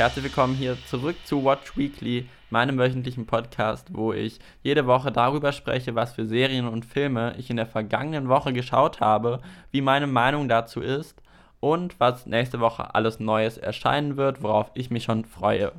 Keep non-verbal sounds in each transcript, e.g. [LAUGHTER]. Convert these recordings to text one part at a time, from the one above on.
herzlich willkommen hier zurück zu Watch Weekly, meinem wöchentlichen Podcast, wo ich jede Woche darüber spreche, was für Serien und Filme ich in der vergangenen Woche geschaut habe, wie meine Meinung dazu ist und was nächste Woche alles Neues erscheinen wird, worauf ich mich schon freue.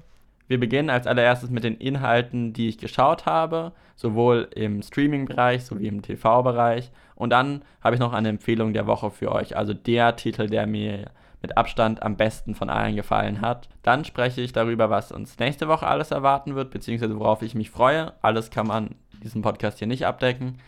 Wir beginnen als allererstes mit den Inhalten, die ich geschaut habe, sowohl im Streaming-Bereich sowie im TV-Bereich. Und dann habe ich noch eine Empfehlung der Woche für euch, also der Titel, der mir mit Abstand am besten von allen gefallen hat. Dann spreche ich darüber, was uns nächste Woche alles erwarten wird, beziehungsweise worauf ich mich freue. Alles kann man in diesem Podcast hier nicht abdecken.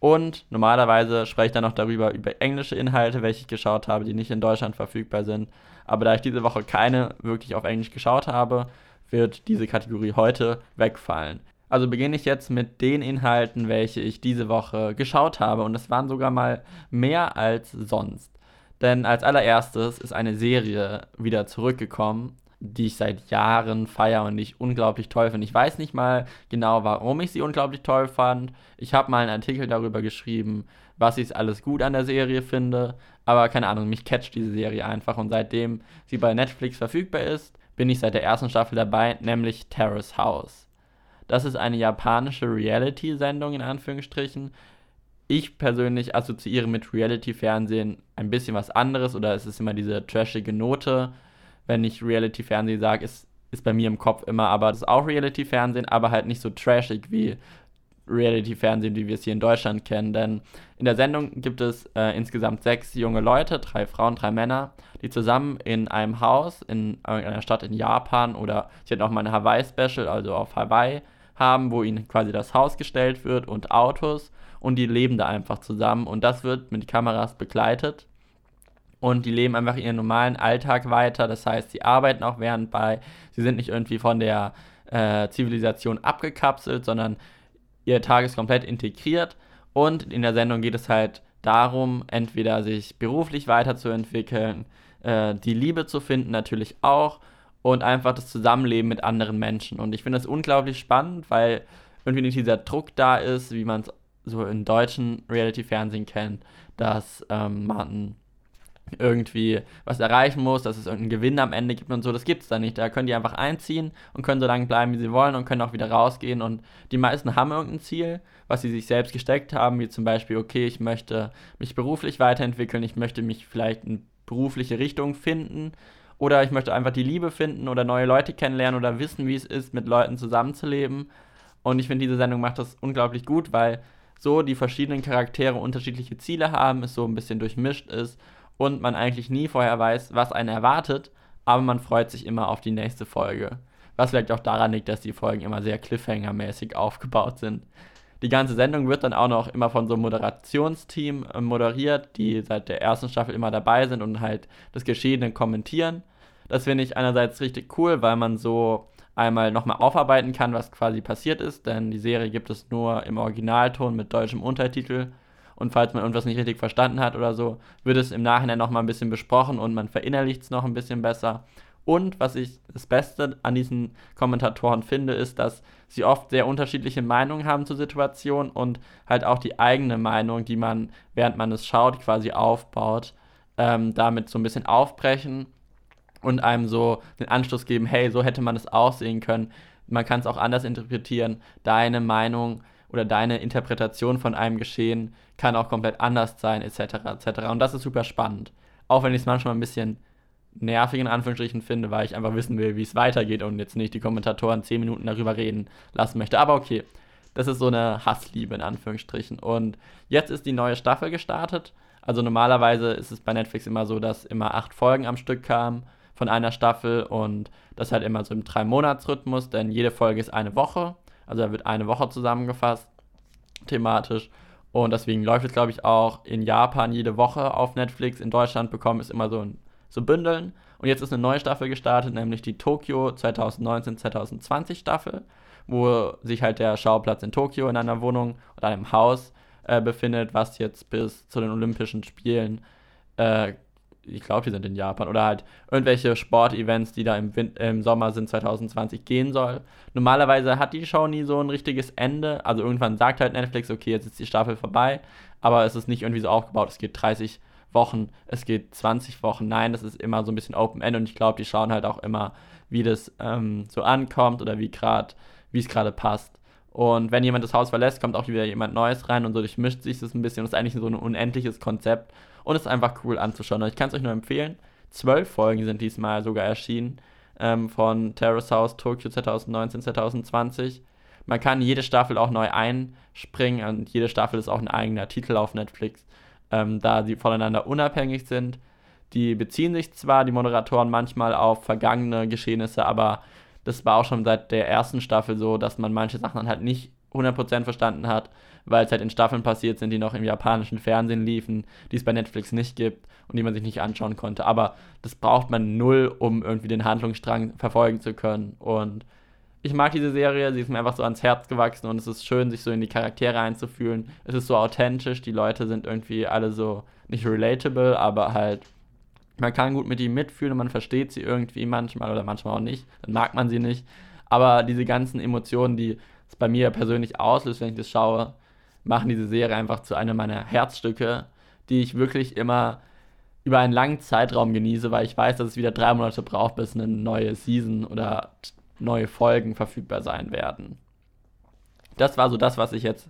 Und normalerweise spreche ich dann noch darüber, über englische Inhalte, welche ich geschaut habe, die nicht in Deutschland verfügbar sind. Aber da ich diese Woche keine wirklich auf Englisch geschaut habe, wird diese Kategorie heute wegfallen. Also beginne ich jetzt mit den Inhalten, welche ich diese Woche geschaut habe. Und das waren sogar mal mehr als sonst. Denn als allererstes ist eine Serie wieder zurückgekommen, die ich seit Jahren feiere und ich unglaublich toll finde. Ich weiß nicht mal genau, warum ich sie unglaublich toll fand. Ich habe mal einen Artikel darüber geschrieben, was ich alles gut an der Serie finde. Aber keine Ahnung, mich catcht diese Serie einfach. Und seitdem sie bei Netflix verfügbar ist, bin ich seit der ersten Staffel dabei, nämlich Terrace House. Das ist eine japanische Reality-Sendung in Anführungsstrichen. Ich persönlich assoziiere mit Reality-Fernsehen ein bisschen was anderes oder es ist immer diese trashige Note. Wenn ich Reality-Fernsehen sage, ist, ist bei mir im Kopf immer, aber das ist auch Reality-Fernsehen, aber halt nicht so trashig wie Reality-Fernsehen, wie wir es hier in Deutschland kennen. Denn in der Sendung gibt es äh, insgesamt sechs junge Leute, drei Frauen, drei Männer, die zusammen in einem Haus in einer Stadt in Japan oder sie hat auch mal ein Hawaii-Special, also auf Hawaii, haben, wo ihnen quasi das Haus gestellt wird und Autos und die leben da einfach zusammen und das wird mit Kameras begleitet und die leben einfach ihren normalen Alltag weiter. Das heißt, sie arbeiten auch während bei, sie sind nicht irgendwie von der äh, Zivilisation abgekapselt, sondern ihr Tag ist komplett integriert und in der Sendung geht es halt darum, entweder sich beruflich weiterzuentwickeln, äh, die Liebe zu finden natürlich auch und einfach das Zusammenleben mit anderen Menschen. Und ich finde das unglaublich spannend, weil irgendwie nicht dieser Druck da ist, wie man es so in deutschen Reality-Fernsehen kennt, dass ähm, man irgendwie was erreichen muss, dass es irgendeinen Gewinn am Ende gibt und so. Das gibt es da nicht. Da können die einfach einziehen und können so lange bleiben, wie sie wollen und können auch wieder rausgehen. Und die meisten haben irgendein Ziel, was sie sich selbst gesteckt haben, wie zum Beispiel, okay, ich möchte mich beruflich weiterentwickeln, ich möchte mich vielleicht in berufliche Richtung finden oder ich möchte einfach die Liebe finden oder neue Leute kennenlernen oder wissen, wie es ist, mit Leuten zusammenzuleben. Und ich finde, diese Sendung macht das unglaublich gut, weil so die verschiedenen Charaktere unterschiedliche Ziele haben, es so ein bisschen durchmischt ist und man eigentlich nie vorher weiß, was einen erwartet, aber man freut sich immer auf die nächste Folge. Was vielleicht auch daran liegt, dass die Folgen immer sehr Cliffhanger-mäßig aufgebaut sind. Die ganze Sendung wird dann auch noch immer von so einem Moderationsteam äh, moderiert, die seit der ersten Staffel immer dabei sind und halt das Geschehene kommentieren. Das finde ich einerseits richtig cool, weil man so einmal nochmal aufarbeiten kann, was quasi passiert ist, denn die Serie gibt es nur im Originalton mit deutschem Untertitel und falls man irgendwas nicht richtig verstanden hat oder so, wird es im Nachhinein nochmal ein bisschen besprochen und man verinnerlicht es noch ein bisschen besser. Und was ich das Beste an diesen Kommentatoren finde, ist, dass sie oft sehr unterschiedliche Meinungen haben zur Situation und halt auch die eigene Meinung, die man, während man es schaut, quasi aufbaut, ähm, damit so ein bisschen aufbrechen und einem so den Anschluss geben, hey, so hätte man es auch sehen können. Man kann es auch anders interpretieren. Deine Meinung oder deine Interpretation von einem Geschehen kann auch komplett anders sein, etc. etc. Und das ist super spannend. Auch wenn ich es manchmal ein bisschen nervig in Anführungsstrichen finde, weil ich einfach wissen will, wie es weitergeht und jetzt nicht die Kommentatoren 10 Minuten darüber reden lassen möchte. Aber okay, das ist so eine Hassliebe in Anführungsstrichen. Und jetzt ist die neue Staffel gestartet. Also normalerweise ist es bei Netflix immer so, dass immer acht Folgen am Stück kamen von einer Staffel und das halt immer so im Drei-Monats-Rhythmus, denn jede Folge ist eine Woche. Also da wird eine Woche zusammengefasst, thematisch. Und deswegen läuft es, glaube ich, auch in Japan jede Woche auf Netflix. In Deutschland bekommen es immer so, so Bündeln. Und jetzt ist eine neue Staffel gestartet, nämlich die Tokio 2019-2020 Staffel, wo sich halt der Schauplatz in Tokio in einer Wohnung oder einem Haus äh, befindet, was jetzt bis zu den Olympischen Spielen äh, ich glaube, die sind in Japan, oder halt irgendwelche Sportevents, die da im, Win im Sommer sind 2020 gehen soll. Normalerweise hat die Show nie so ein richtiges Ende. Also irgendwann sagt halt Netflix, okay, jetzt ist die Staffel vorbei, aber es ist nicht irgendwie so aufgebaut, es geht 30 Wochen, es geht 20 Wochen. Nein, das ist immer so ein bisschen Open End und ich glaube, die schauen halt auch immer, wie das ähm, so ankommt oder wie gerade, wie es gerade passt. Und wenn jemand das Haus verlässt, kommt auch wieder jemand Neues rein und so durchmischt sich das ein bisschen. Das ist eigentlich so ein unendliches Konzept und ist einfach cool anzuschauen. Ich kann es euch nur empfehlen. Zwölf Folgen sind diesmal sogar erschienen ähm, von Terrace House Tokyo 2019, 2020. Man kann jede Staffel auch neu einspringen und jede Staffel ist auch ein eigener Titel auf Netflix, ähm, da sie voneinander unabhängig sind. Die beziehen sich zwar, die Moderatoren, manchmal auf vergangene Geschehnisse, aber das war auch schon seit der ersten Staffel so, dass man manche Sachen dann halt nicht 100% verstanden hat, weil es halt in Staffeln passiert sind, die noch im japanischen Fernsehen liefen, die es bei Netflix nicht gibt und die man sich nicht anschauen konnte. Aber das braucht man null, um irgendwie den Handlungsstrang verfolgen zu können. Und ich mag diese Serie, sie ist mir einfach so ans Herz gewachsen und es ist schön, sich so in die Charaktere einzufühlen. Es ist so authentisch, die Leute sind irgendwie alle so nicht relatable, aber halt man kann gut mit ihm mitfühlen und man versteht sie irgendwie manchmal oder manchmal auch nicht. Dann mag man sie nicht. Aber diese ganzen Emotionen, die es bei mir persönlich auslöst, wenn ich das schaue, machen diese Serie einfach zu einem meiner Herzstücke, die ich wirklich immer über einen langen Zeitraum genieße, weil ich weiß, dass es wieder drei Monate braucht, bis eine neue Season oder neue Folgen verfügbar sein werden. Das war so das, was ich jetzt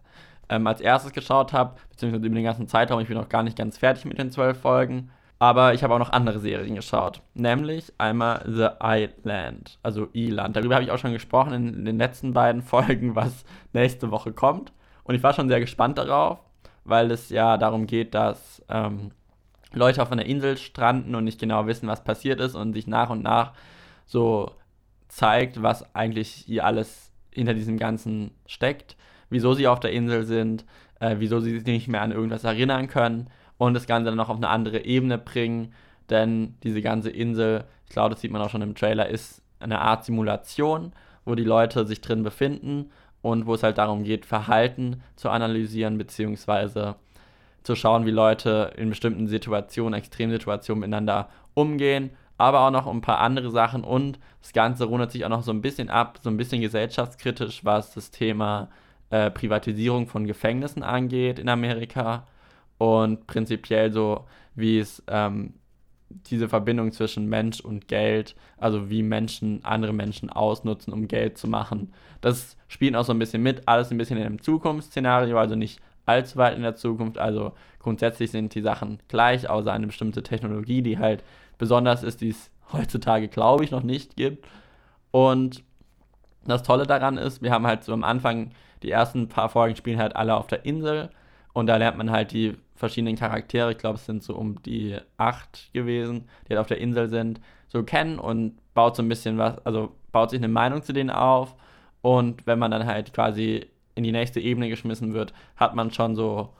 ähm, als erstes geschaut habe, beziehungsweise über den ganzen Zeitraum. Ich bin noch gar nicht ganz fertig mit den zwölf Folgen. Aber ich habe auch noch andere Serien geschaut. Nämlich einmal The Island, also Island. Darüber habe ich auch schon gesprochen in den letzten beiden [LAUGHS] Folgen, was nächste Woche kommt. Und ich war schon sehr gespannt darauf, weil es ja darum geht, dass ähm, Leute auf einer Insel stranden und nicht genau wissen, was passiert ist und sich nach und nach so zeigt, was eigentlich hier alles hinter diesem Ganzen steckt, wieso sie auf der Insel sind, äh, wieso sie sich nicht mehr an irgendwas erinnern können und das Ganze dann noch auf eine andere Ebene bringen. Denn diese ganze Insel, ich glaube, das sieht man auch schon im Trailer, ist eine Art Simulation, wo die Leute sich drin befinden und wo es halt darum geht, Verhalten zu analysieren, beziehungsweise zu schauen, wie Leute in bestimmten Situationen, Extremsituationen miteinander umgehen, aber auch noch ein paar andere Sachen und das Ganze rundet sich auch noch so ein bisschen ab, so ein bisschen gesellschaftskritisch, was das Thema äh, Privatisierung von Gefängnissen angeht in Amerika und prinzipiell so, wie es ähm, diese Verbindung zwischen Mensch und Geld, also wie Menschen andere Menschen ausnutzen, um Geld zu machen. Das spielt auch so ein bisschen mit, alles ein bisschen in einem Zukunftsszenario, also nicht allzu weit in der Zukunft. Also grundsätzlich sind die Sachen gleich, außer eine bestimmte Technologie, die halt besonders ist, die es heutzutage, glaube ich, noch nicht gibt. Und das Tolle daran ist, wir haben halt so am Anfang, die ersten paar Folgen spielen halt alle auf der Insel und da lernt man halt die verschiedenen Charaktere, ich glaube, es sind so um die acht gewesen, die halt auf der Insel sind, so kennen und baut so ein bisschen was, also baut sich eine Meinung zu denen auf. Und wenn man dann halt quasi in die nächste Ebene geschmissen wird, hat man schon so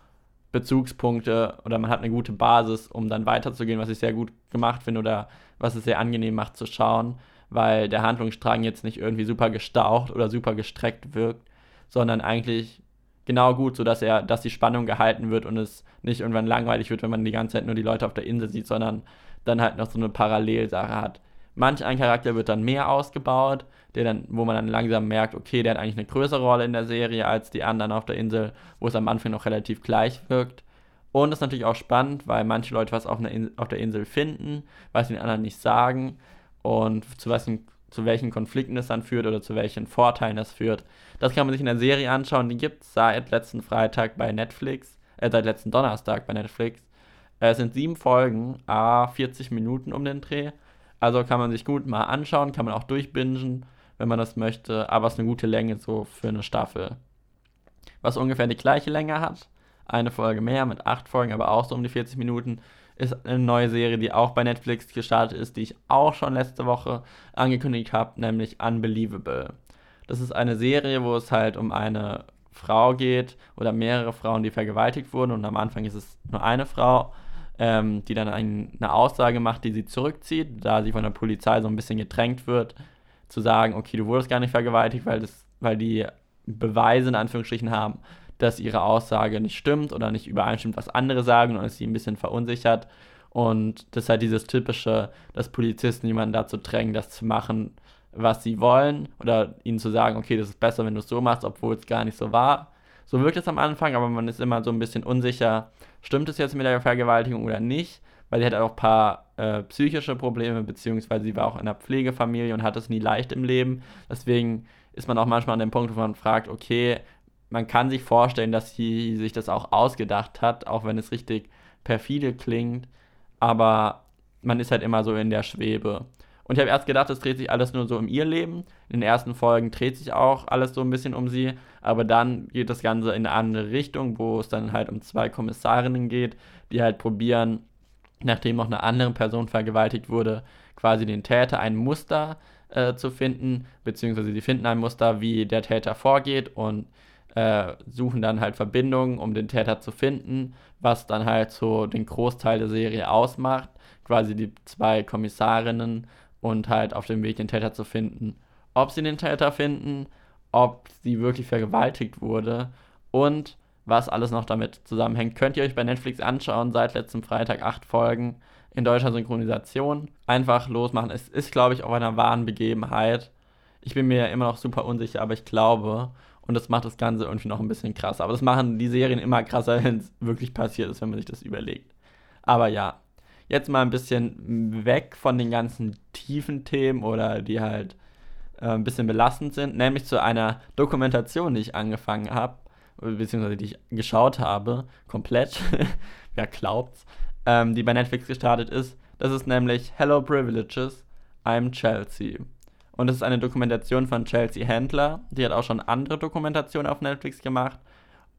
Bezugspunkte oder man hat eine gute Basis, um dann weiterzugehen, was ich sehr gut gemacht finde oder was es sehr angenehm macht zu schauen, weil der Handlungsstrang jetzt nicht irgendwie super gestaucht oder super gestreckt wirkt, sondern eigentlich genau gut, sodass er, dass die Spannung gehalten wird und es nicht irgendwann langweilig wird, wenn man die ganze Zeit nur die Leute auf der Insel sieht, sondern dann halt noch so eine Parallelsache hat. Manch ein Charakter wird dann mehr ausgebaut, der dann, wo man dann langsam merkt, okay, der hat eigentlich eine größere Rolle in der Serie als die anderen auf der Insel, wo es am Anfang noch relativ gleich wirkt. Und das ist natürlich auch spannend, weil manche Leute was auf, auf der Insel finden, was den anderen nicht sagen und zu was zu welchen Konflikten es dann führt oder zu welchen Vorteilen es führt. Das kann man sich in der Serie anschauen. Die gibt es seit letzten Freitag bei Netflix, äh, seit letzten Donnerstag bei Netflix. Äh, es sind sieben Folgen, a 40 Minuten um den Dreh. Also kann man sich gut mal anschauen, kann man auch durchbingen, wenn man das möchte. Aber es ist eine gute Länge so für eine Staffel. Was ungefähr die gleiche Länge hat. Eine Folge mehr mit acht Folgen, aber auch so um die 40 Minuten ist eine neue Serie, die auch bei Netflix gestartet ist, die ich auch schon letzte Woche angekündigt habe, nämlich Unbelievable. Das ist eine Serie, wo es halt um eine Frau geht oder mehrere Frauen, die vergewaltigt wurden und am Anfang ist es nur eine Frau, ähm, die dann ein, eine Aussage macht, die sie zurückzieht, da sie von der Polizei so ein bisschen gedrängt wird, zu sagen, okay, du wurdest gar nicht vergewaltigt, weil, das, weil die Beweise in Anführungsstrichen haben, dass ihre Aussage nicht stimmt oder nicht übereinstimmt, was andere sagen und es sie ein bisschen verunsichert. Und das ist halt dieses typische, dass Polizisten jemanden dazu drängen, das zu machen, was sie wollen oder ihnen zu sagen, okay, das ist besser, wenn du es so machst, obwohl es gar nicht so war. So wirkt es am Anfang, aber man ist immer so ein bisschen unsicher, stimmt es jetzt mit der Vergewaltigung oder nicht, weil sie hat auch ein paar äh, psychische Probleme, beziehungsweise sie war auch in einer Pflegefamilie und hat es nie leicht im Leben. Deswegen ist man auch manchmal an dem Punkt, wo man fragt, okay, man kann sich vorstellen, dass sie sich das auch ausgedacht hat, auch wenn es richtig perfide klingt, aber man ist halt immer so in der Schwebe. Und ich habe erst gedacht, es dreht sich alles nur so um ihr Leben. In den ersten Folgen dreht sich auch alles so ein bisschen um sie, aber dann geht das Ganze in eine andere Richtung, wo es dann halt um zwei Kommissarinnen geht, die halt probieren, nachdem noch eine andere Person vergewaltigt wurde, quasi den Täter ein Muster äh, zu finden, beziehungsweise sie finden ein Muster, wie der Täter vorgeht und äh, suchen dann halt Verbindungen, um den Täter zu finden, was dann halt so den Großteil der Serie ausmacht. Quasi die zwei Kommissarinnen und halt auf dem Weg, den Täter zu finden. Ob sie den Täter finden, ob sie wirklich vergewaltigt wurde und was alles noch damit zusammenhängt, könnt ihr euch bei Netflix anschauen. Seit letztem Freitag acht Folgen in deutscher Synchronisation. Einfach losmachen. Es ist, glaube ich, auf einer wahren Begebenheit. Ich bin mir immer noch super unsicher, aber ich glaube. Und das macht das Ganze irgendwie noch ein bisschen krasser. Aber das machen die Serien immer krasser, [LAUGHS] wenn es wirklich passiert ist, wenn man sich das überlegt. Aber ja, jetzt mal ein bisschen weg von den ganzen tiefen Themen oder die halt äh, ein bisschen belastend sind, nämlich zu einer Dokumentation, die ich angefangen habe, beziehungsweise die ich geschaut habe, komplett, [LAUGHS] wer glaubt's, ähm, die bei Netflix gestartet ist. Das ist nämlich Hello Privileges, I'm Chelsea. Und es ist eine Dokumentation von Chelsea Handler. Die hat auch schon andere Dokumentationen auf Netflix gemacht.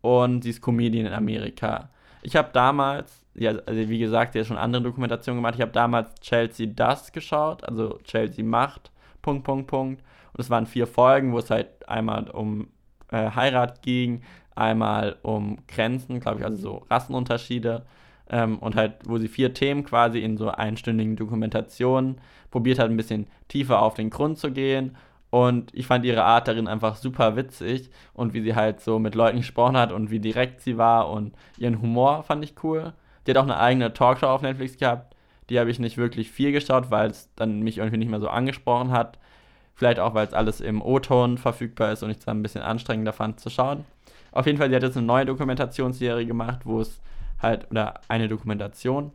Und sie ist Comedian in Amerika. Ich habe damals, ja, also wie gesagt, sie hat schon andere Dokumentationen gemacht. Ich habe damals Chelsea Das geschaut, also Chelsea Macht, Punkt, Punkt, Punkt. Und es waren vier Folgen, wo es halt einmal um äh, Heirat ging, einmal um Grenzen, glaube ich, also so Rassenunterschiede. Ähm, und halt, wo sie vier Themen quasi in so einstündigen Dokumentationen probiert hat, ein bisschen tiefer auf den Grund zu gehen. Und ich fand ihre Art darin einfach super witzig und wie sie halt so mit Leuten gesprochen hat und wie direkt sie war und ihren Humor fand ich cool. Die hat auch eine eigene Talkshow auf Netflix gehabt. Die habe ich nicht wirklich viel geschaut, weil es dann mich irgendwie nicht mehr so angesprochen hat. Vielleicht auch, weil es alles im O-Ton verfügbar ist und ich es dann ein bisschen anstrengender fand zu schauen. Auf jeden Fall, sie hat jetzt eine neue Dokumentationsserie gemacht, wo es halt, oder eine Dokumentation,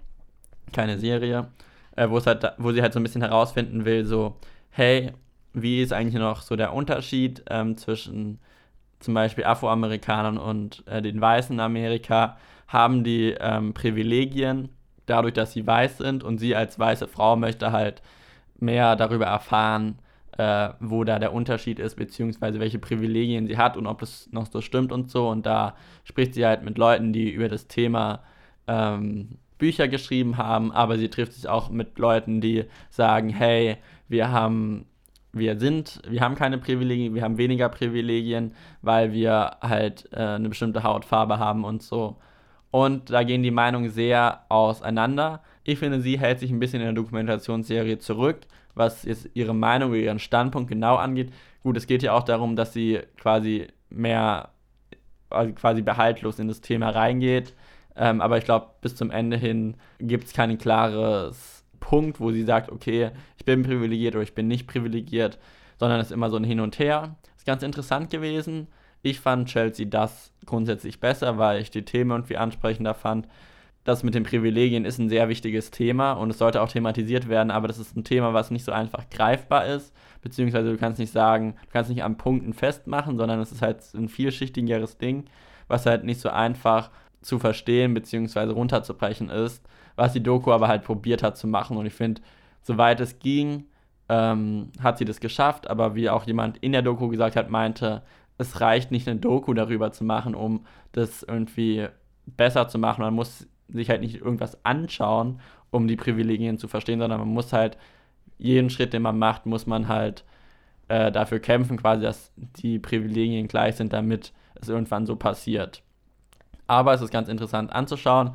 keine Serie, äh, wo es halt, wo sie halt so ein bisschen herausfinden will, so, hey, wie ist eigentlich noch so der Unterschied ähm, zwischen zum Beispiel Afroamerikanern und äh, den Weißen in Amerika? Haben die ähm, Privilegien dadurch, dass sie weiß sind und sie als weiße Frau möchte halt mehr darüber erfahren, äh, wo da der Unterschied ist, beziehungsweise welche Privilegien sie hat und ob das noch so stimmt und so. Und da spricht sie halt mit Leuten, die über das Thema ähm, Bücher geschrieben haben, aber sie trifft sich auch mit Leuten, die sagen, hey, wir haben wir sind, wir haben keine Privilegien, wir haben weniger Privilegien, weil wir halt äh, eine bestimmte Hautfarbe haben und so. Und da gehen die Meinungen sehr auseinander. Ich finde, sie hält sich ein bisschen in der Dokumentationsserie zurück, was jetzt ihre Meinung oder ihren Standpunkt genau angeht. Gut, es geht ja auch darum, dass sie quasi mehr, also quasi behaltlos in das Thema reingeht. Ähm, aber ich glaube, bis zum Ende hin gibt es kein klares Punkt, wo sie sagt, okay, ich bin privilegiert oder ich bin nicht privilegiert, sondern es ist immer so ein Hin und Her. Ist ganz interessant gewesen. Ich fand Chelsea das grundsätzlich besser, weil ich die Themen irgendwie ansprechender fand das mit den Privilegien ist ein sehr wichtiges Thema und es sollte auch thematisiert werden, aber das ist ein Thema, was nicht so einfach greifbar ist, beziehungsweise du kannst nicht sagen, du kannst nicht an Punkten festmachen, sondern es ist halt ein vielschichtigeres Ding, was halt nicht so einfach zu verstehen, beziehungsweise runterzubrechen ist, was die Doku aber halt probiert hat zu machen. Und ich finde, soweit es ging, ähm, hat sie das geschafft, aber wie auch jemand in der Doku gesagt hat, meinte, es reicht nicht eine Doku darüber zu machen, um das irgendwie besser zu machen. Man muss sich halt nicht irgendwas anschauen, um die Privilegien zu verstehen, sondern man muss halt jeden Schritt, den man macht, muss man halt äh, dafür kämpfen, quasi, dass die Privilegien gleich sind, damit es irgendwann so passiert. Aber es ist ganz interessant anzuschauen.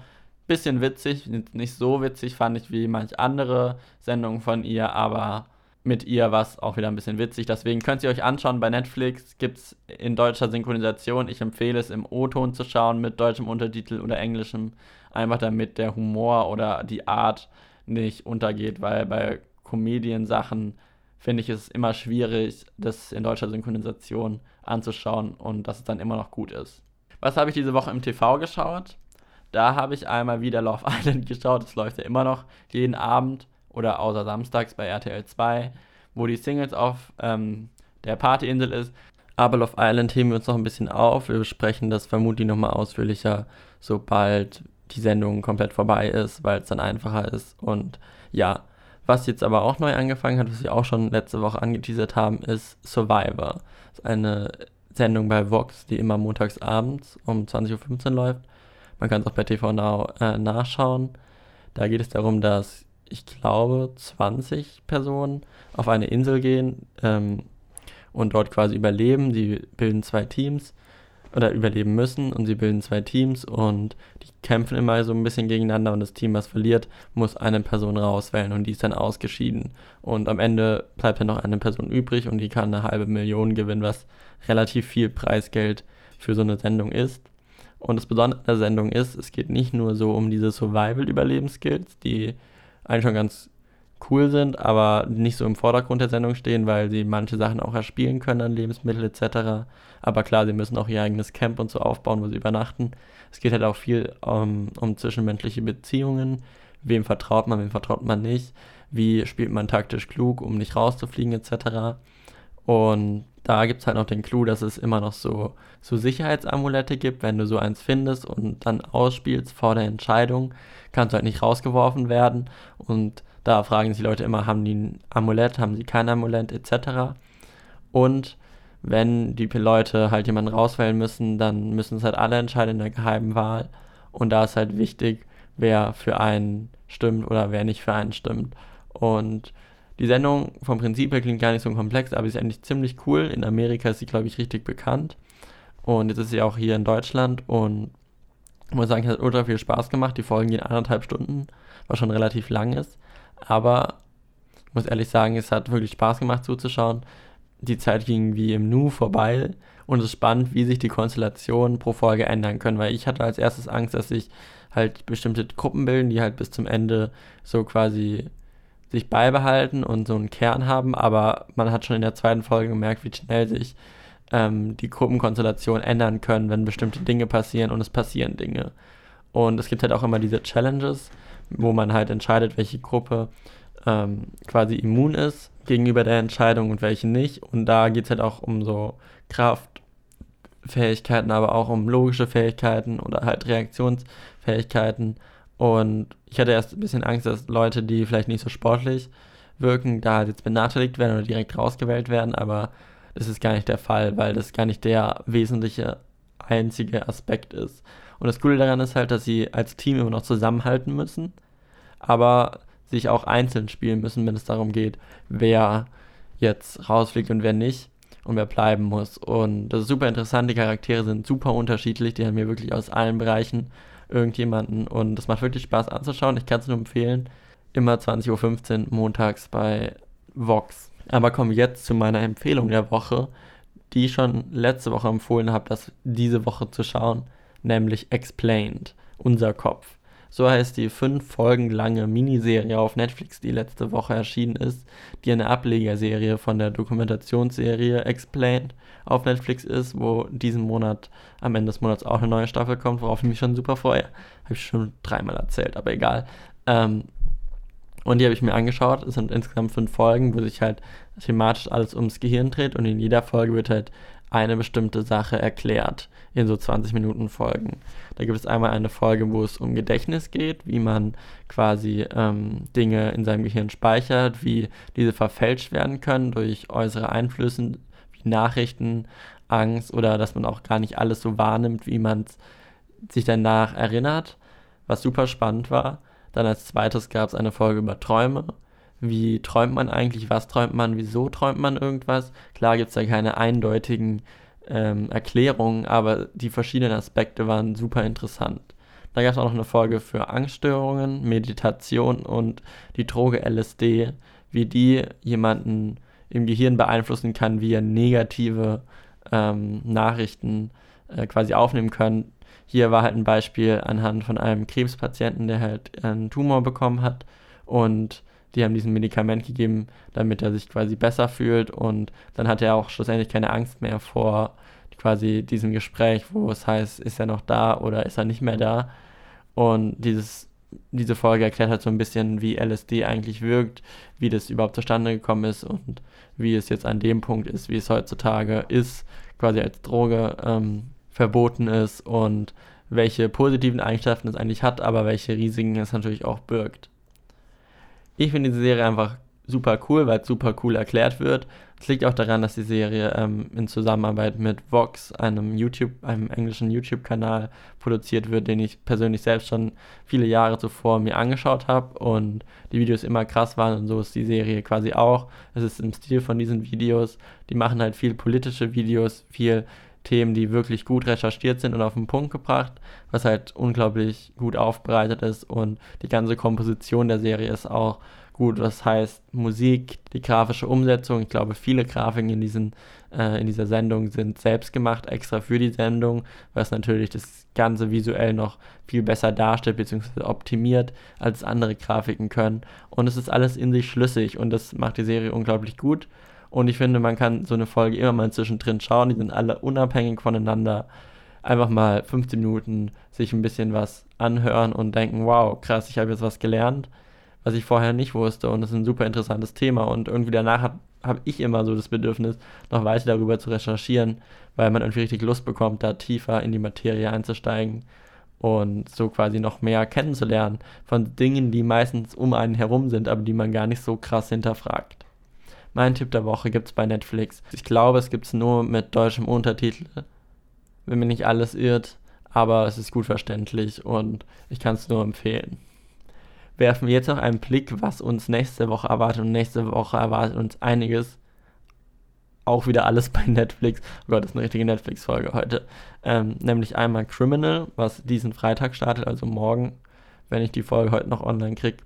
Bisschen witzig, nicht so witzig fand ich wie manch andere Sendungen von ihr, aber mit ihr war es auch wieder ein bisschen witzig. Deswegen könnt ihr euch anschauen. Bei Netflix gibt es in deutscher Synchronisation. Ich empfehle es im O-Ton zu schauen mit deutschem Untertitel oder englischem. Einfach damit der Humor oder die Art nicht untergeht, weil bei Comedian-Sachen finde ich es immer schwierig, das in deutscher Synchronisation anzuschauen und dass es dann immer noch gut ist. Was habe ich diese Woche im TV geschaut? Da habe ich einmal wieder Love [LAUGHS] Island geschaut. Das läuft ja immer noch jeden Abend oder außer samstags bei RTL 2, wo die Singles auf ähm, der Partyinsel ist. Aber Love Island heben wir uns noch ein bisschen auf. Wir besprechen das vermutlich nochmal ausführlicher, sobald die Sendung komplett vorbei ist, weil es dann einfacher ist. Und ja, was jetzt aber auch neu angefangen hat, was wir auch schon letzte Woche angeteasert haben, ist Survivor. Das ist eine Sendung bei Vox, die immer montags abends um 20.15 Uhr läuft. Man kann es auch bei TV Now äh, nachschauen. Da geht es darum, dass ich glaube 20 Personen auf eine Insel gehen ähm, und dort quasi überleben. Sie bilden zwei Teams oder überleben müssen und sie bilden zwei Teams und die kämpfen immer so ein bisschen gegeneinander und das Team, was verliert, muss eine Person rauswählen und die ist dann ausgeschieden. Und am Ende bleibt dann noch eine Person übrig und die kann eine halbe Million gewinnen, was relativ viel Preisgeld für so eine Sendung ist. Und das Besondere der Sendung ist, es geht nicht nur so um diese Survival-Überlebensskills, die eigentlich schon ganz cool sind, aber nicht so im Vordergrund der Sendung stehen, weil sie manche Sachen auch erspielen können an Lebensmittel etc. Aber klar, sie müssen auch ihr eigenes Camp und so aufbauen, wo sie übernachten. Es geht halt auch viel um, um zwischenmenschliche Beziehungen. Wem vertraut man, wem vertraut man nicht? Wie spielt man taktisch klug, um nicht rauszufliegen etc. Und da gibt es halt noch den Clou, dass es immer noch so, so Sicherheitsamulette gibt. Wenn du so eins findest und dann ausspielst vor der Entscheidung, kannst du halt nicht rausgeworfen werden. Und da fragen sich die Leute immer, haben die ein Amulett, haben sie kein Amulett etc. Und wenn die Leute halt jemanden rauswählen müssen, dann müssen es halt alle entscheiden in der geheimen Wahl. Und da ist halt wichtig, wer für einen stimmt oder wer nicht für einen stimmt. Und die Sendung vom Prinzip her klingt gar nicht so komplex, aber ist eigentlich ziemlich cool. In Amerika ist sie, glaube ich, richtig bekannt. Und jetzt ist sie auch hier in Deutschland und ich muss sagen, es hat ultra viel Spaß gemacht. Die Folgen gehen anderthalb Stunden, was schon relativ lang ist. Aber ich muss ehrlich sagen, es hat wirklich Spaß gemacht zuzuschauen. Die Zeit ging wie im Nu vorbei und es ist spannend, wie sich die Konstellationen pro Folge ändern können, weil ich hatte als erstes Angst, dass sich halt bestimmte Gruppen bilden, die halt bis zum Ende so quasi sich beibehalten und so einen Kern haben, aber man hat schon in der zweiten Folge gemerkt, wie schnell sich ähm, die Gruppenkonstellationen ändern können, wenn bestimmte Dinge passieren und es passieren Dinge. Und es gibt halt auch immer diese Challenges, wo man halt entscheidet, welche Gruppe ähm, quasi immun ist gegenüber der Entscheidung und welche nicht. Und da geht es halt auch um so Kraftfähigkeiten, aber auch um logische Fähigkeiten oder halt Reaktionsfähigkeiten. Und ich hatte erst ein bisschen Angst, dass Leute, die vielleicht nicht so sportlich wirken, da halt jetzt benachteiligt werden oder direkt rausgewählt werden, aber das ist gar nicht der Fall, weil das gar nicht der wesentliche einzige Aspekt ist. Und das Coole daran ist halt, dass sie als Team immer noch zusammenhalten müssen, aber sich auch einzeln spielen müssen, wenn es darum geht, wer jetzt rausfliegt und wer nicht und wer bleiben muss. Und das ist super interessant, die Charaktere sind super unterschiedlich, die haben mir wirklich aus allen Bereichen irgendjemanden und das macht wirklich Spaß anzuschauen. Ich kann es nur empfehlen. Immer 20.15 Uhr montags bei Vox. Aber kommen wir jetzt zu meiner Empfehlung der Woche, die ich schon letzte Woche empfohlen habe, das diese Woche zu schauen, nämlich Explained, unser Kopf. So heißt die fünf Folgen lange Miniserie auf Netflix, die letzte Woche erschienen ist, die eine Ablegerserie von der Dokumentationsserie Explained auf Netflix ist, wo diesen Monat, am Ende des Monats auch eine neue Staffel kommt, worauf ich mich schon super freue. Habe ich schon dreimal erzählt, aber egal. Ähm, und die habe ich mir angeschaut. Es sind insgesamt fünf Folgen, wo sich halt thematisch alles ums Gehirn dreht und in jeder Folge wird halt eine bestimmte Sache erklärt in so 20 Minuten Folgen. Da gibt es einmal eine Folge, wo es um Gedächtnis geht, wie man quasi ähm, Dinge in seinem Gehirn speichert, wie diese verfälscht werden können durch äußere Einflüsse wie Nachrichten, Angst oder dass man auch gar nicht alles so wahrnimmt, wie man sich danach erinnert, was super spannend war. Dann als zweites gab es eine Folge über Träume wie träumt man eigentlich, was träumt man, wieso träumt man irgendwas. Klar gibt es da keine eindeutigen ähm, Erklärungen, aber die verschiedenen Aspekte waren super interessant. Da gab es auch noch eine Folge für Angststörungen, Meditation und die Droge LSD, wie die jemanden im Gehirn beeinflussen kann, wie er negative ähm, Nachrichten äh, quasi aufnehmen kann. Hier war halt ein Beispiel anhand von einem Krebspatienten, der halt einen Tumor bekommen hat und die haben diesen Medikament gegeben, damit er sich quasi besser fühlt und dann hat er auch schlussendlich keine Angst mehr vor quasi diesem Gespräch, wo es heißt, ist er noch da oder ist er nicht mehr da. Und dieses, diese Folge erklärt halt so ein bisschen, wie LSD eigentlich wirkt, wie das überhaupt zustande gekommen ist und wie es jetzt an dem Punkt ist, wie es heutzutage ist, quasi als Droge ähm, verboten ist und welche positiven Eigenschaften es eigentlich hat, aber welche Risiken es natürlich auch birgt. Ich finde diese Serie einfach super cool, weil es super cool erklärt wird. Es liegt auch daran, dass die Serie ähm, in Zusammenarbeit mit Vox, einem YouTube, einem englischen YouTube-Kanal, produziert wird, den ich persönlich selbst schon viele Jahre zuvor mir angeschaut habe und die Videos immer krass waren und so ist die Serie quasi auch. Es ist im Stil von diesen Videos. Die machen halt viel politische Videos, viel Themen, die wirklich gut recherchiert sind und auf den Punkt gebracht, was halt unglaublich gut aufbereitet ist und die ganze Komposition der Serie ist auch gut. Das heißt, Musik, die grafische Umsetzung, ich glaube, viele Grafiken in, diesen, äh, in dieser Sendung sind selbst gemacht, extra für die Sendung, was natürlich das Ganze visuell noch viel besser darstellt bzw. optimiert, als andere Grafiken können. Und es ist alles in sich schlüssig und das macht die Serie unglaublich gut. Und ich finde, man kann so eine Folge immer mal zwischendrin schauen. Die sind alle unabhängig voneinander. Einfach mal 15 Minuten sich ein bisschen was anhören und denken, wow, krass, ich habe jetzt was gelernt, was ich vorher nicht wusste. Und das ist ein super interessantes Thema. Und irgendwie danach habe hab ich immer so das Bedürfnis, noch weiter darüber zu recherchieren, weil man irgendwie richtig Lust bekommt, da tiefer in die Materie einzusteigen und so quasi noch mehr kennenzulernen von Dingen, die meistens um einen herum sind, aber die man gar nicht so krass hinterfragt. Mein Tipp der Woche gibt es bei Netflix. Ich glaube, es gibt es nur mit deutschem Untertitel, wenn mir nicht alles irrt, aber es ist gut verständlich und ich kann es nur empfehlen. Werfen wir jetzt noch einen Blick, was uns nächste Woche erwartet und nächste Woche erwartet uns einiges. Auch wieder alles [LAUGHS] bei Netflix. Oh Gott, das ist eine richtige Netflix-Folge heute. Ähm, nämlich einmal Criminal, was diesen Freitag startet, also morgen, wenn ich die Folge heute noch online kriege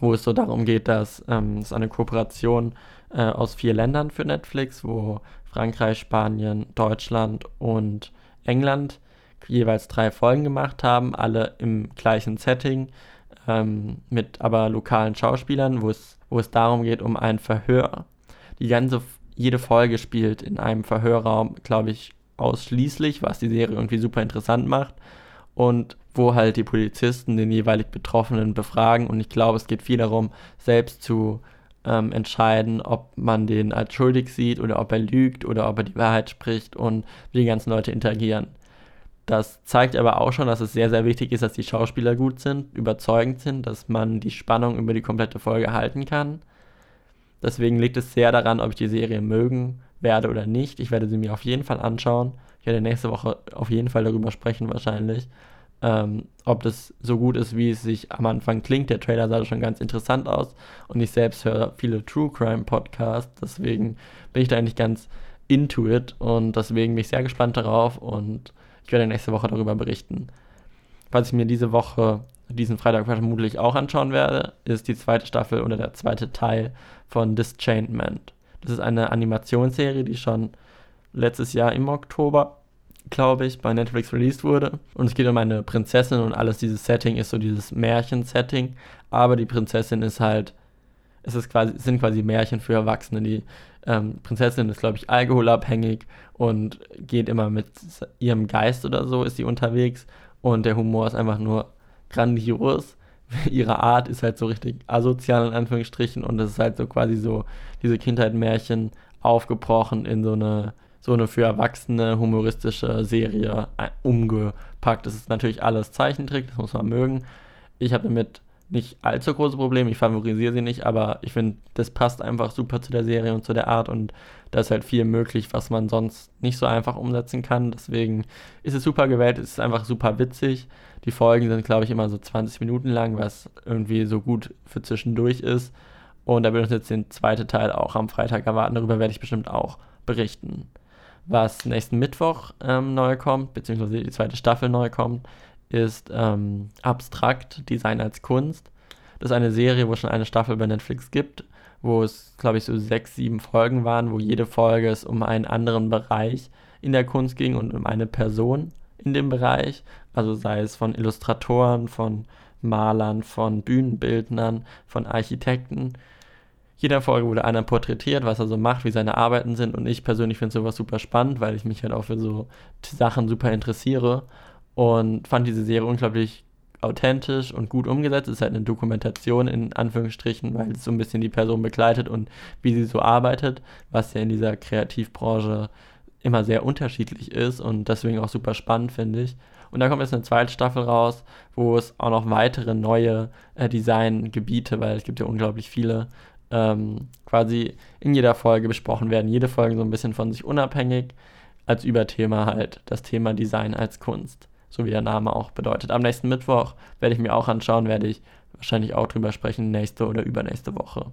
wo es so darum geht, dass ähm, es eine Kooperation äh, aus vier Ländern für Netflix, wo Frankreich, Spanien, Deutschland und England jeweils drei Folgen gemacht haben, alle im gleichen Setting, ähm, mit aber lokalen Schauspielern, wo es, wo es darum geht, um ein Verhör. Die ganze, jede Folge spielt in einem Verhörraum, glaube ich, ausschließlich, was die Serie irgendwie super interessant macht. Und wo halt die Polizisten den jeweilig Betroffenen befragen. Und ich glaube, es geht viel darum, selbst zu ähm, entscheiden, ob man den als schuldig sieht oder ob er lügt oder ob er die Wahrheit spricht und wie die ganzen Leute interagieren. Das zeigt aber auch schon, dass es sehr, sehr wichtig ist, dass die Schauspieler gut sind, überzeugend sind, dass man die Spannung über die komplette Folge halten kann. Deswegen liegt es sehr daran, ob ich die Serie mögen werde oder nicht. Ich werde sie mir auf jeden Fall anschauen. Ich werde nächste Woche auf jeden Fall darüber sprechen, wahrscheinlich ähm, ob das so gut ist, wie es sich am Anfang klingt. Der Trailer sah schon ganz interessant aus und ich selbst höre viele True Crime Podcasts, deswegen bin ich da eigentlich ganz into it und deswegen bin ich sehr gespannt darauf und ich werde nächste Woche darüber berichten. Was ich mir diese Woche, diesen Freitag vermutlich auch anschauen werde, ist die zweite Staffel oder der zweite Teil von Dischainment. Das ist eine Animationsserie, die schon letztes Jahr im Oktober glaube ich, bei Netflix released wurde. Und es geht um eine Prinzessin und alles dieses Setting ist so dieses Märchen-Setting. Aber die Prinzessin ist halt, es ist quasi, sind quasi Märchen für Erwachsene. Die ähm, Prinzessin ist, glaube ich, alkoholabhängig und geht immer mit ihrem Geist oder so, ist sie unterwegs. Und der Humor ist einfach nur grandios. [LAUGHS] Ihre Art ist halt so richtig asozial in Anführungsstrichen und es ist halt so quasi so diese Kindheit-Märchen aufgebrochen in so eine so eine für Erwachsene humoristische Serie äh, umgepackt. Das ist natürlich alles Zeichentrick, das muss man mögen. Ich habe damit nicht allzu große Probleme, ich favorisiere sie nicht, aber ich finde, das passt einfach super zu der Serie und zu der Art und da ist halt viel möglich, was man sonst nicht so einfach umsetzen kann. Deswegen ist es super gewählt, es ist einfach super witzig. Die Folgen sind, glaube ich, immer so 20 Minuten lang, was irgendwie so gut für zwischendurch ist. Und da wird uns jetzt den zweiten Teil auch am Freitag erwarten. Darüber werde ich bestimmt auch berichten was nächsten Mittwoch ähm, neu kommt, beziehungsweise die zweite Staffel neu kommt, ist ähm, Abstrakt Design als Kunst. Das ist eine Serie, wo es schon eine Staffel bei Netflix gibt, wo es, glaube ich, so sechs, sieben Folgen waren, wo jede Folge es um einen anderen Bereich in der Kunst ging und um eine Person in dem Bereich. Also sei es von Illustratoren, von Malern, von Bühnenbildnern, von Architekten jeder Folge wurde einer porträtiert, was er so macht, wie seine Arbeiten sind. Und ich persönlich finde sowas super spannend, weil ich mich halt auch für so Sachen super interessiere. Und fand diese Serie unglaublich authentisch und gut umgesetzt. Es ist halt eine Dokumentation in Anführungsstrichen, weil es so ein bisschen die Person begleitet und wie sie so arbeitet, was ja in dieser Kreativbranche immer sehr unterschiedlich ist und deswegen auch super spannend, finde ich. Und da kommt jetzt eine zweite Staffel raus, wo es auch noch weitere neue äh, Designgebiete, weil es gibt ja unglaublich viele, ähm, quasi in jeder Folge besprochen werden. Jede Folge so ein bisschen von sich unabhängig, als Überthema halt das Thema Design als Kunst, so wie der Name auch bedeutet. Am nächsten Mittwoch werde ich mir auch anschauen, werde ich wahrscheinlich auch drüber sprechen, nächste oder übernächste Woche.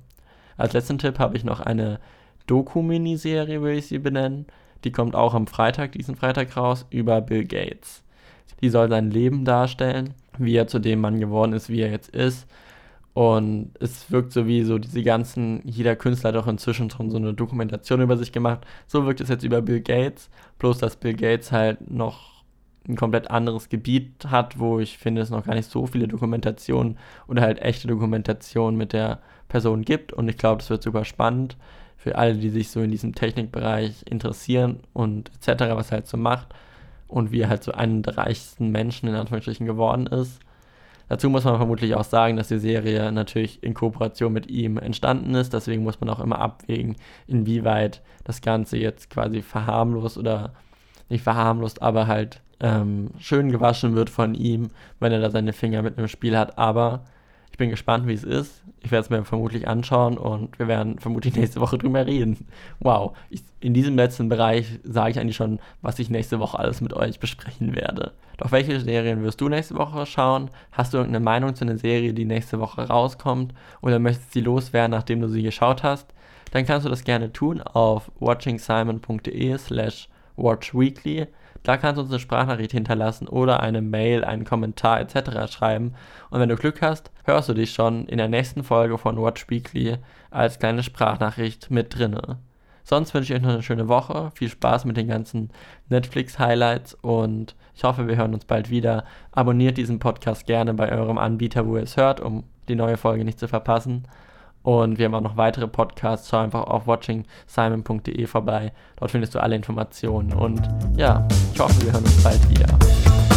Als letzten Tipp habe ich noch eine Doku-Miniserie, würde ich sie benennen. Die kommt auch am Freitag, diesen Freitag raus, über Bill Gates. Die soll sein Leben darstellen, wie er zu dem Mann geworden ist, wie er jetzt ist. Und es wirkt so wie so diese ganzen, jeder Künstler hat auch inzwischen schon so eine Dokumentation über sich gemacht. So wirkt es jetzt über Bill Gates. Bloß, dass Bill Gates halt noch ein komplett anderes Gebiet hat, wo ich finde, es noch gar nicht so viele Dokumentationen oder halt echte Dokumentationen mit der Person gibt. Und ich glaube, das wird super spannend für alle, die sich so in diesem Technikbereich interessieren und etc., was er halt so macht und wie er halt so einer der reichsten Menschen in Anführungsstrichen geworden ist. Dazu muss man vermutlich auch sagen, dass die Serie natürlich in Kooperation mit ihm entstanden ist. Deswegen muss man auch immer abwägen, inwieweit das Ganze jetzt quasi verharmlost oder nicht verharmlost, aber halt ähm, schön gewaschen wird von ihm, wenn er da seine Finger mit im Spiel hat. Aber ich bin gespannt, wie es ist. Ich werde es mir vermutlich anschauen und wir werden vermutlich [LAUGHS] nächste Woche drüber reden. Wow, ich, in diesem letzten Bereich sage ich eigentlich schon, was ich nächste Woche alles mit euch besprechen werde. Doch welche Serien wirst du nächste Woche schauen? Hast du irgendeine Meinung zu einer Serie, die nächste Woche rauskommt oder möchtest sie loswerden, nachdem du sie geschaut hast? Dann kannst du das gerne tun auf watchingsimon.de slash watchweekly. Da kannst du uns eine Sprachnachricht hinterlassen oder eine Mail, einen Kommentar etc. schreiben. Und wenn du Glück hast, hörst du dich schon in der nächsten Folge von Watch Weekly als kleine Sprachnachricht mit drinne. Sonst wünsche ich euch noch eine schöne Woche. Viel Spaß mit den ganzen Netflix-Highlights und ich hoffe, wir hören uns bald wieder. Abonniert diesen Podcast gerne bei eurem Anbieter, wo ihr es hört, um die neue Folge nicht zu verpassen. Und wir haben auch noch weitere Podcasts. Schau einfach auf watchingsimon.de vorbei. Dort findest du alle Informationen. Und ja, ich hoffe, wir hören uns bald wieder.